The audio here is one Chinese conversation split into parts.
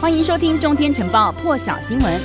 欢迎收听《中天晨报》破晓新闻。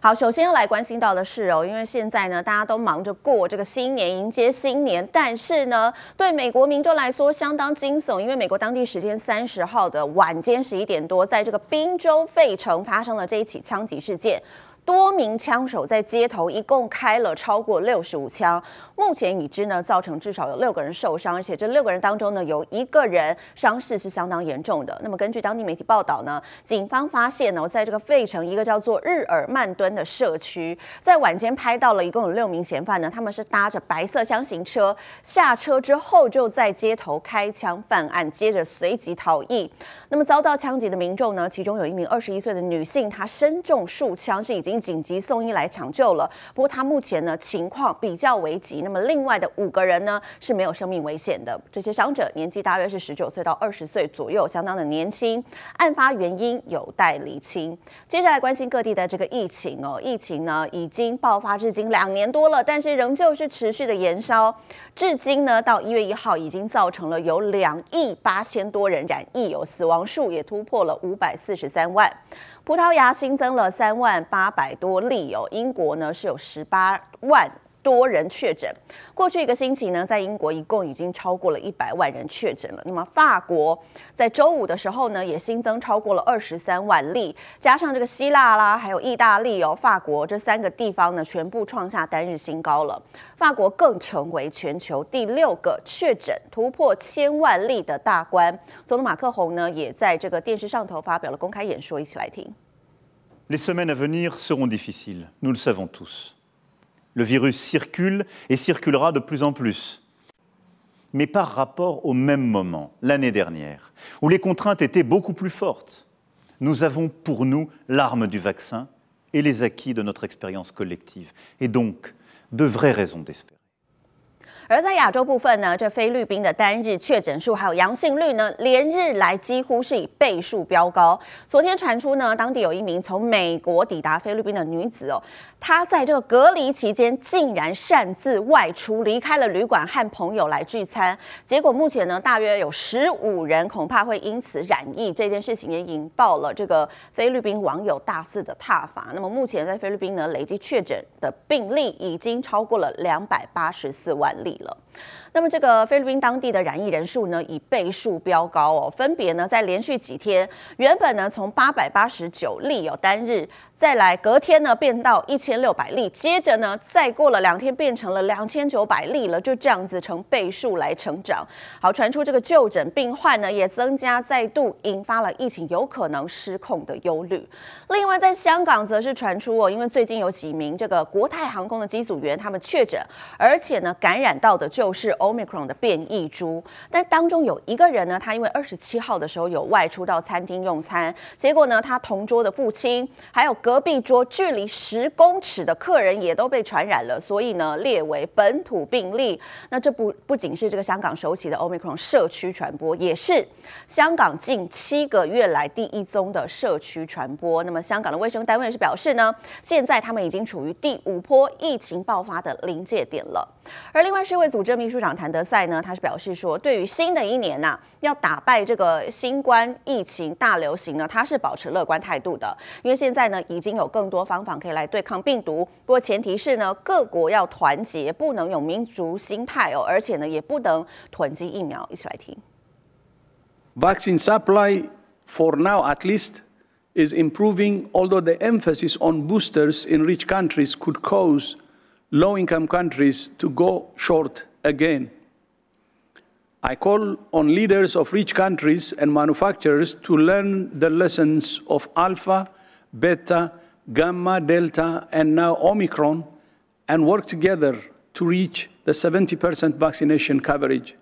好，首先要来关心到的是哦，因为现在呢，大家都忙着过这个新年，迎接新年，但是呢，对美国民众来说相当惊悚，因为美国当地时间三十号的晚间十一点多，在这个宾州费城发生了这一起枪击事件。多名枪手在街头一共开了超过六十五枪，目前已知呢造成至少有六个人受伤，而且这六个人当中呢有一个人伤势是相当严重的。那么根据当地媒体报道呢，警方发现呢在这个费城一个叫做日耳曼敦的社区，在晚间拍到了一共有六名嫌犯呢，他们是搭着白色厢型车下车之后就在街头开枪犯案，接着随即逃逸。那么遭到枪击的民众呢，其中有一名二十一岁的女性，她身中数枪，是已经。紧急送医来抢救了，不过他目前呢情况比较危急。那么另外的五个人呢是没有生命危险的，这些伤者年纪大约是十九岁到二十岁左右，相当的年轻。案发原因有待厘清。接下来关心各地的这个疫情哦，疫情呢已经爆发至今两年多了，但是仍旧是持续的延烧。至今呢到一月一号已经造成了有两亿八千多人染疫，有死亡数也突破了五百四十三万。葡萄牙新增了三万八百多例哦，英国呢是有十八万多人确诊。过去一个星期呢，在英国一共已经超过了一百万人确诊了。那么法国在周五的时候呢，也新增超过了二十三万例，加上这个希腊啦，还有意大利哦，法国这三个地方呢，全部创下单日新高了。法国更成为全球第六个确诊突破千万例的大关。总统马克宏呢，也在这个电视上头发表了公开演说，一起来听。Le virus circule et circulera de plus en plus. Mais par rapport au même moment, l'année dernière, où les contraintes étaient beaucoup plus fortes, nous avons pour nous l'arme du vaccin et les acquis de notre expérience collective, et donc de vraies raisons d'espérer. 而在亚洲部分呢，这菲律宾的单日确诊数还有阳性率呢，连日来几乎是以倍数飙高。昨天传出呢，当地有一名从美国抵达菲律宾的女子哦。她在这个隔离期间，竟然擅自外出，离开了旅馆和朋友来聚餐。结果目前呢，大约有十五人恐怕会因此染疫。这件事情也引爆了这个菲律宾网友大肆的挞伐。那么目前在菲律宾呢，累计确诊的病例已经超过了两百八十四万例了。那么这个菲律宾当地的染疫人数呢，以倍数飙高哦，分别呢在连续几天，原本呢从八百八十九例有单日。再来隔天呢，变到一千六百例，接着呢，再过了两天，变成了两千九百例了，就这样子成倍数来成长。好，传出这个就诊病患呢也增加，再度引发了疫情有可能失控的忧虑。另外，在香港则是传出哦，因为最近有几名这个国泰航空的机组员他们确诊，而且呢感染到的就是 Omicron 的变异株。但当中有一个人呢，他因为二十七号的时候有外出到餐厅用餐，结果呢他同桌的父亲还有。隔壁桌距离十公尺的客人也都被传染了，所以呢列为本土病例。那这不不仅是这个香港首起的 Omicron 社区传播，也是香港近七个月来第一宗的社区传播。那么香港的卫生单位是表示呢，现在他们已经处于第五波疫情爆发的临界点了。而另外世卫组织秘书长谭德赛呢，他是表示说，对于新的一年呐、要打败这个新冠疫情大流行呢，他是保持乐观态度的，因为现在呢已已经有更多方法可以来对抗病毒，不过前提是呢，各国要团结，不能有民族心态哦，而且呢，也不能囤积疫苗。一起来听。Vaccine supply for now at least is improving, although the emphasis on boosters in rich countries could cause low-income countries to go short again. I call on leaders of rich countries and manufacturers to learn the lessons of Alpha. Beta, Gamma, Delta, and now Omicron, and work together to reach the 70% vaccination coverage.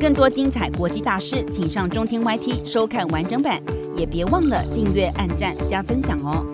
更多精彩国际大事，请上中天 YT 收看完整版，也别忘了订阅、按赞、加分享哦。